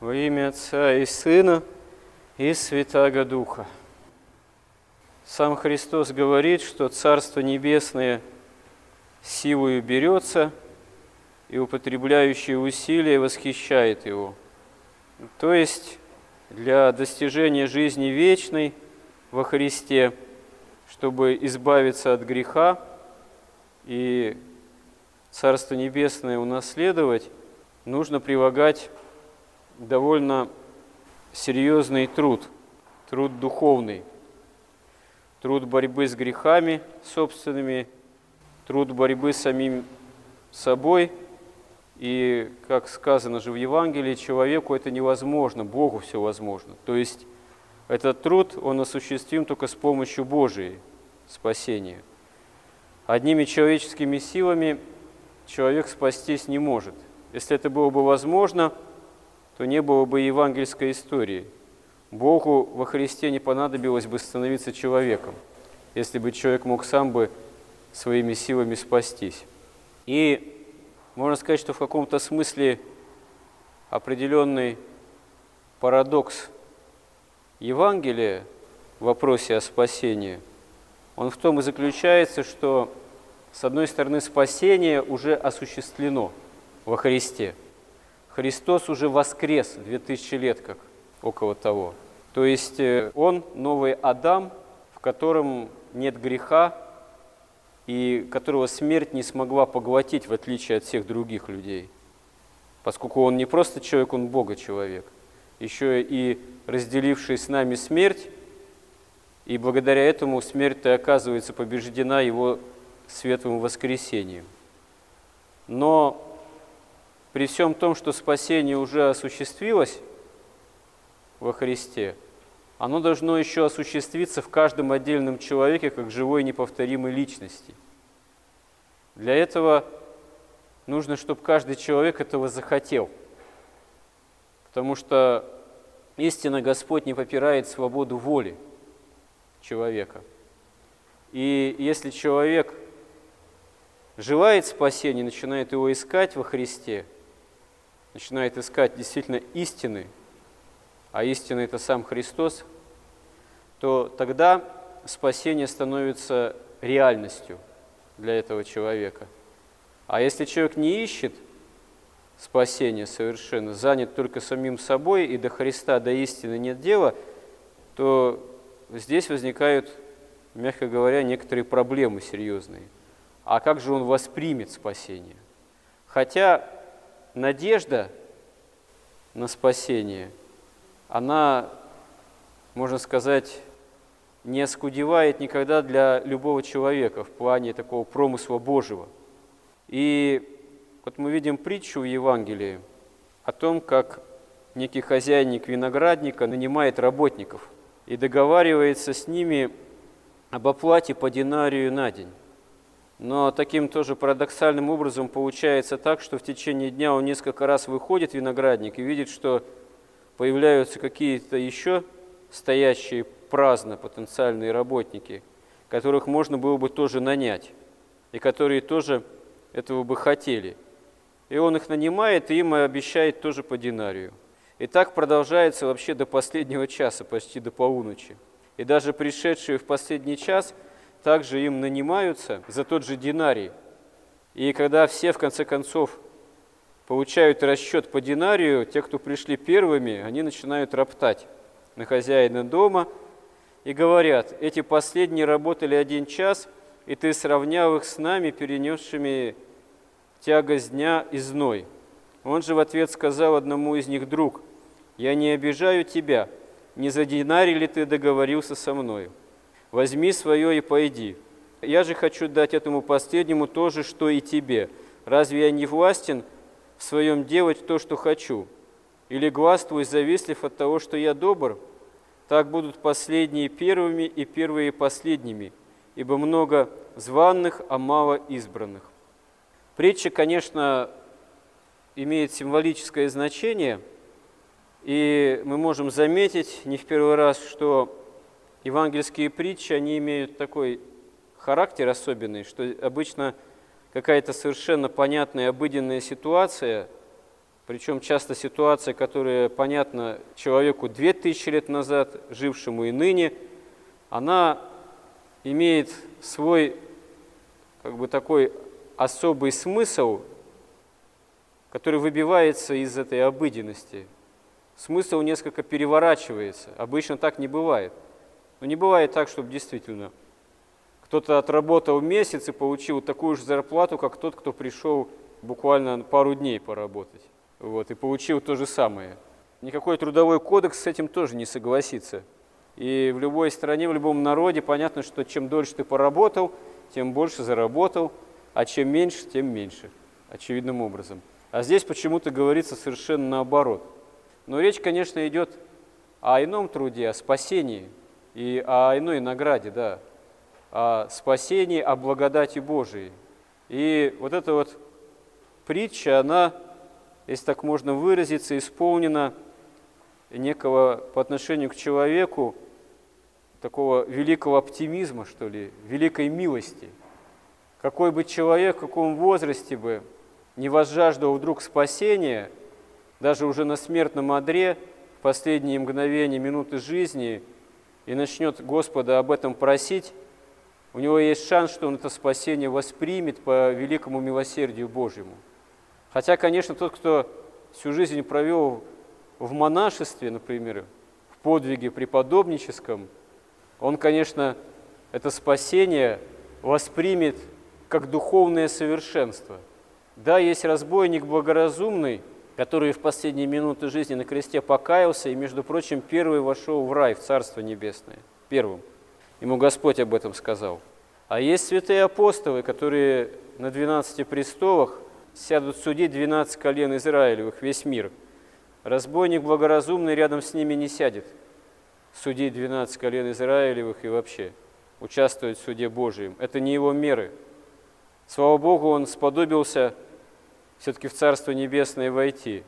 Во имя Отца и Сына и Святаго Духа. Сам Христос говорит, что Царство Небесное силою берется, и употребляющие усилия восхищает его. То есть для достижения жизни вечной во Христе, чтобы избавиться от греха и Царство Небесное унаследовать, нужно прилагать довольно серьезный труд, труд духовный, труд борьбы с грехами собственными, труд борьбы с самим собой. И, как сказано же в Евангелии, человеку это невозможно, Богу все возможно. То есть этот труд, он осуществим только с помощью Божией спасения. Одними человеческими силами человек спастись не может. Если это было бы возможно, то не было бы евангельской истории. Богу во Христе не понадобилось бы становиться человеком, если бы человек мог сам бы своими силами спастись. И можно сказать, что в каком-то смысле определенный парадокс Евангелия в вопросе о спасении, он в том и заключается, что с одной стороны спасение уже осуществлено во Христе – Христос уже воскрес 2000 лет, как около того. То есть э, Он новый Адам, в котором нет греха, и которого смерть не смогла поглотить, в отличие от всех других людей. Поскольку он не просто человек, он Бога человек, еще и разделивший с нами смерть, и благодаря этому смерть-то оказывается побеждена его светлым воскресением. Но при всем том, что спасение уже осуществилось во Христе, оно должно еще осуществиться в каждом отдельном человеке как живой неповторимой личности. Для этого нужно, чтобы каждый человек этого захотел. Потому что истинно Господь не попирает свободу воли человека. И если человек желает спасения, начинает его искать во Христе – начинает искать действительно истины, а истина – это сам Христос, то тогда спасение становится реальностью для этого человека. А если человек не ищет спасения совершенно, занят только самим собой и до Христа, до истины нет дела, то здесь возникают, мягко говоря, некоторые проблемы серьезные. А как же он воспримет спасение? Хотя надежда на спасение, она, можно сказать, не оскудевает никогда для любого человека в плане такого промысла Божьего. И вот мы видим притчу в Евангелии о том, как некий хозяйник виноградника нанимает работников и договаривается с ними об оплате по динарию на день. Но таким тоже парадоксальным образом получается так, что в течение дня он несколько раз выходит, виноградник, и видит, что появляются какие-то еще стоящие праздно потенциальные работники, которых можно было бы тоже нанять, и которые тоже этого бы хотели. И он их нанимает, и им обещает тоже по динарию. И так продолжается вообще до последнего часа, почти до полуночи. И даже пришедшие в последний час – также им нанимаются за тот же динарий. И когда все, в конце концов, получают расчет по динарию, те, кто пришли первыми, они начинают роптать на хозяина дома и говорят, эти последние работали один час, и ты сравнял их с нами, перенесшими тягость дня и зной. Он же в ответ сказал одному из них, друг, я не обижаю тебя, не за динарий ли ты договорился со мною? Возьми свое и пойди. Я же хочу дать этому последнему то же, что и тебе. Разве я не властен в своем делать то, что хочу? Или глаз твой завистлив от того, что я добр? Так будут последние первыми и первые последними, ибо много званных, а мало избранных. Притча, конечно, имеет символическое значение, и мы можем заметить не в первый раз, что евангельские притчи, они имеют такой характер особенный, что обычно какая-то совершенно понятная обыденная ситуация Причем часто ситуация, которая понятна человеку 2000 лет назад, жившему и ныне, она имеет свой как бы такой особый смысл, который выбивается из этой обыденности. Смысл несколько переворачивается. Обычно так не бывает. Но не бывает так, чтобы действительно кто-то отработал месяц и получил такую же зарплату, как тот, кто пришел буквально пару дней поработать вот, и получил то же самое. Никакой трудовой кодекс с этим тоже не согласится. И в любой стране, в любом народе понятно, что чем дольше ты поработал, тем больше заработал, а чем меньше, тем меньше, очевидным образом. А здесь почему-то говорится совершенно наоборот. Но речь, конечно, идет о ином труде, о спасении и о иной награде, да, о спасении, о благодати Божией. И вот эта вот притча, она если так можно выразиться, исполнена некого по отношению к человеку такого великого оптимизма, что ли, великой милости. Какой бы человек, в каком возрасте бы не возжаждал вдруг спасения, даже уже на смертном одре, в последние мгновения, минуты жизни, и начнет Господа об этом просить, у него есть шанс, что он это спасение воспримет по великому милосердию Божьему – Хотя, конечно, тот, кто всю жизнь провел в монашестве, например, в подвиге преподобническом, он, конечно, это спасение воспримет как духовное совершенство. Да, есть разбойник благоразумный, который в последние минуты жизни на кресте покаялся и, между прочим, первый вошел в рай, в Царство Небесное. Первым. Ему Господь об этом сказал. А есть святые апостолы, которые на 12 престолах сядут судить 12 колен Израилевых, весь мир. Разбойник благоразумный рядом с ними не сядет, судить 12 колен Израилевых и вообще участвовать в суде Божьем. Это не его меры. Слава Богу, он сподобился все-таки в Царство Небесное войти.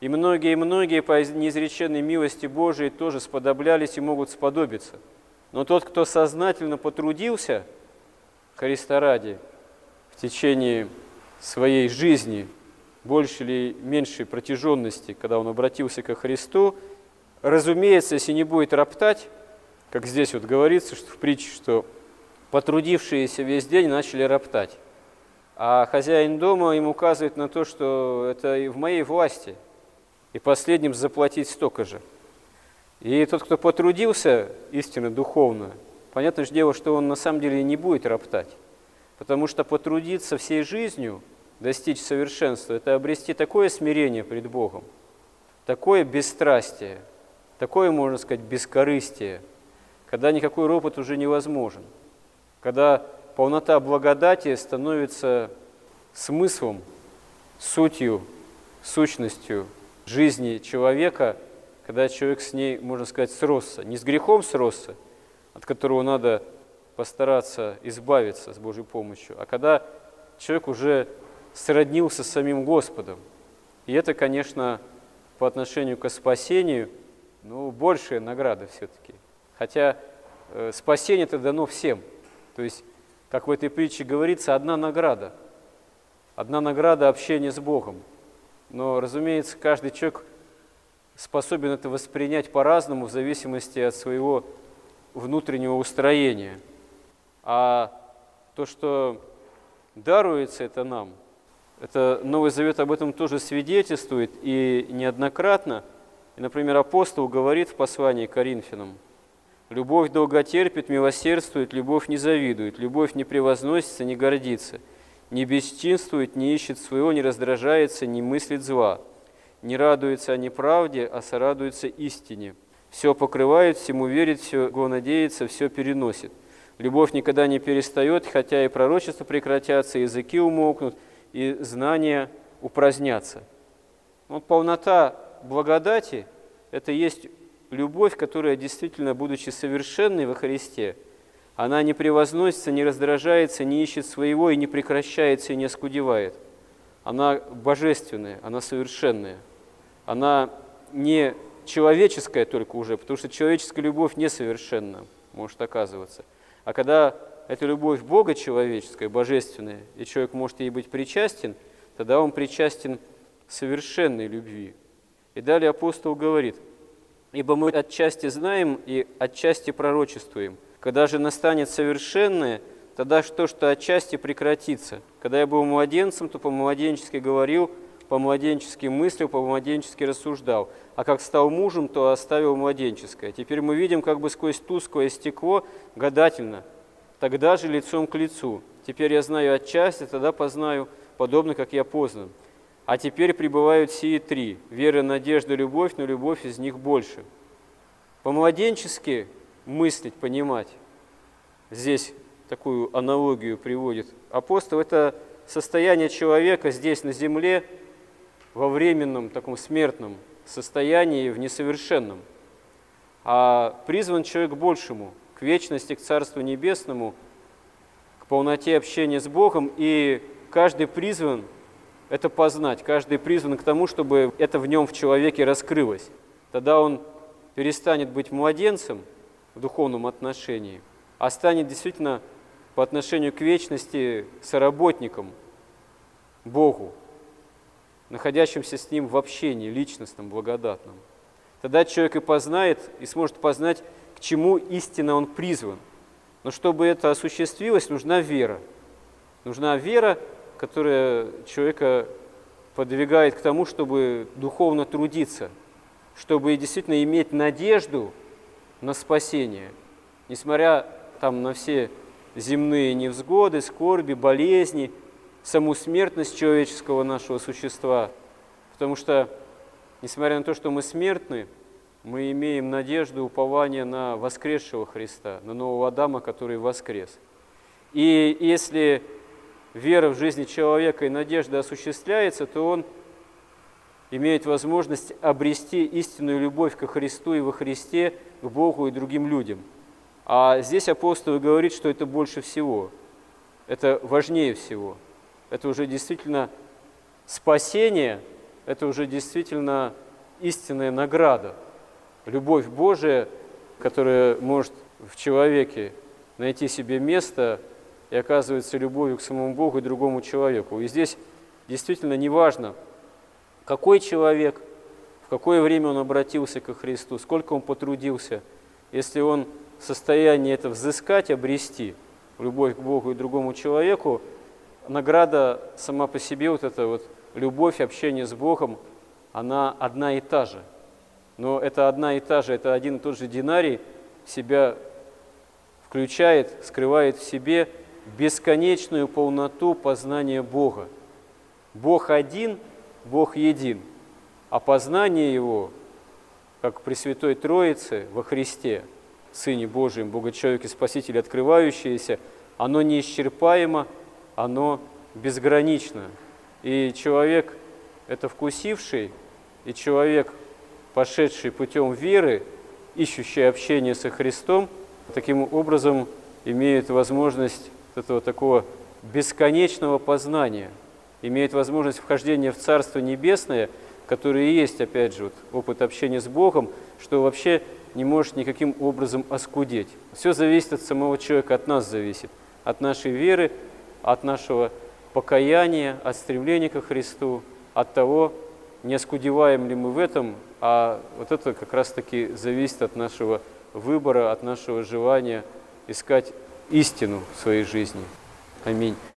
И многие-многие по неизреченной милости Божией тоже сподоблялись и могут сподобиться. Но тот, кто сознательно потрудился Христа ради в течение своей жизни больше или меньшей протяженности, когда он обратился ко Христу, разумеется, если не будет роптать, как здесь вот говорится что в притче, что потрудившиеся весь день начали роптать. А хозяин дома им указывает на то, что это и в моей власти, и последним заплатить столько же. И тот, кто потрудился истинно духовно, понятно же дело, что он на самом деле не будет роптать. Потому что потрудиться всей жизнью – достичь совершенства, это обрести такое смирение пред Богом, такое бесстрастие, такое, можно сказать, бескорыстие, когда никакой ропот уже невозможен, когда полнота благодати становится смыслом, сутью, сущностью жизни человека, когда человек с ней, можно сказать, сросся. Не с грехом сросся, от которого надо постараться избавиться с Божьей помощью, а когда человек уже сроднился с самим Господом. И это, конечно, по отношению к спасению, ну, большая награда все-таки. Хотя э, спасение это дано всем. То есть, как в этой притче говорится, одна награда. Одна награда общения с Богом. Но, разумеется, каждый человек способен это воспринять по-разному в зависимости от своего внутреннего устроения. А то, что даруется это нам – это Новый Завет об этом тоже свидетельствует и неоднократно. И, например, апостол говорит в послании к Коринфянам, «Любовь долготерпит, милосердствует, любовь не завидует, любовь не превозносится, не гордится, не бесчинствует, не ищет своего, не раздражается, не мыслит зла, не радуется о неправде, а сорадуется истине. Все покрывает, всему верит, все надеется, все переносит. Любовь никогда не перестает, хотя и пророчества прекратятся, языки умолкнут – и знания упразднятся. Вот полнота благодати – это есть любовь, которая действительно, будучи совершенной во Христе, она не превозносится, не раздражается, не ищет своего и не прекращается и не оскудевает. Она божественная, она совершенная. Она не человеческая только уже, потому что человеческая любовь несовершенна, может оказываться. А когда это любовь Бога человеческая, божественная, и человек может ей быть причастен, тогда он причастен совершенной любви. И далее апостол говорит, «Ибо мы отчасти знаем и отчасти пророчествуем. Когда же настанет совершенное, тогда что, что отчасти прекратится. Когда я был младенцем, то по-младенчески говорил, по-младенчески мыслил, по-младенчески рассуждал. А как стал мужем, то оставил младенческое. Теперь мы видим как бы сквозь тусклое стекло гадательно, тогда же лицом к лицу. Теперь я знаю отчасти, тогда познаю, подобно как я познан. А теперь пребывают сии три – вера, надежда, любовь, но любовь из них больше. По-младенчески мыслить, понимать. Здесь такую аналогию приводит апостол. Это состояние человека здесь на земле во временном таком смертном состоянии, в несовершенном. А призван человек к большему, к вечности, к Царству Небесному, к полноте общения с Богом, и каждый призван – это познать. Каждый призван к тому, чтобы это в нем, в человеке раскрылось. Тогда он перестанет быть младенцем в духовном отношении, а станет действительно по отношению к вечности соработником Богу, находящимся с Ним в общении личностном, благодатном. Тогда человек и познает, и сможет познать, к чему истинно он призван. Но чтобы это осуществилось, нужна вера. Нужна вера которая человека подвигает к тому, чтобы духовно трудиться, чтобы действительно иметь надежду на спасение, несмотря там на все земные невзгоды, скорби, болезни, саму смертность человеческого нашего существа. Потому что, несмотря на то, что мы смертны, мы имеем надежду, упование на воскресшего Христа, на нового Адама, который воскрес. И если вера в жизни человека и надежда осуществляется, то он имеет возможность обрести истинную любовь ко Христу и во Христе, к Богу и другим людям. А здесь апостол говорит, что это больше всего, это важнее всего. Это уже действительно спасение, это уже действительно истинная награда. Любовь Божия, которая может в человеке найти себе место – и оказывается любовью к самому Богу и другому человеку. И здесь действительно не важно, какой человек, в какое время он обратился ко Христу, сколько он потрудился. Если он в состоянии это взыскать, обрести, любовь к Богу и другому человеку, награда сама по себе, вот эта вот любовь, общение с Богом, она одна и та же. Но это одна и та же, это один и тот же динарий себя включает, скрывает в себе – бесконечную полноту познания Бога. Бог один, Бог един, а познание Его, как Пресвятой Троицы во Христе, Сыне Божьем, Бога-человеке, Спасителе, открывающееся, оно неисчерпаемо, оно безгранично. И человек, это вкусивший, и человек, пошедший путем веры, ищущий общение со Христом, таким образом имеет возможность этого такого бесконечного познания, имеет возможность вхождения в Царство Небесное, которое и есть, опять же, вот, опыт общения с Богом, что вообще не может никаким образом оскудеть. Все зависит от самого человека, от нас зависит, от нашей веры, от нашего покаяния, от стремления ко Христу, от того, не оскудеваем ли мы в этом, а вот это как раз-таки зависит от нашего выбора, от нашего желания искать истину в своей жизни. Аминь.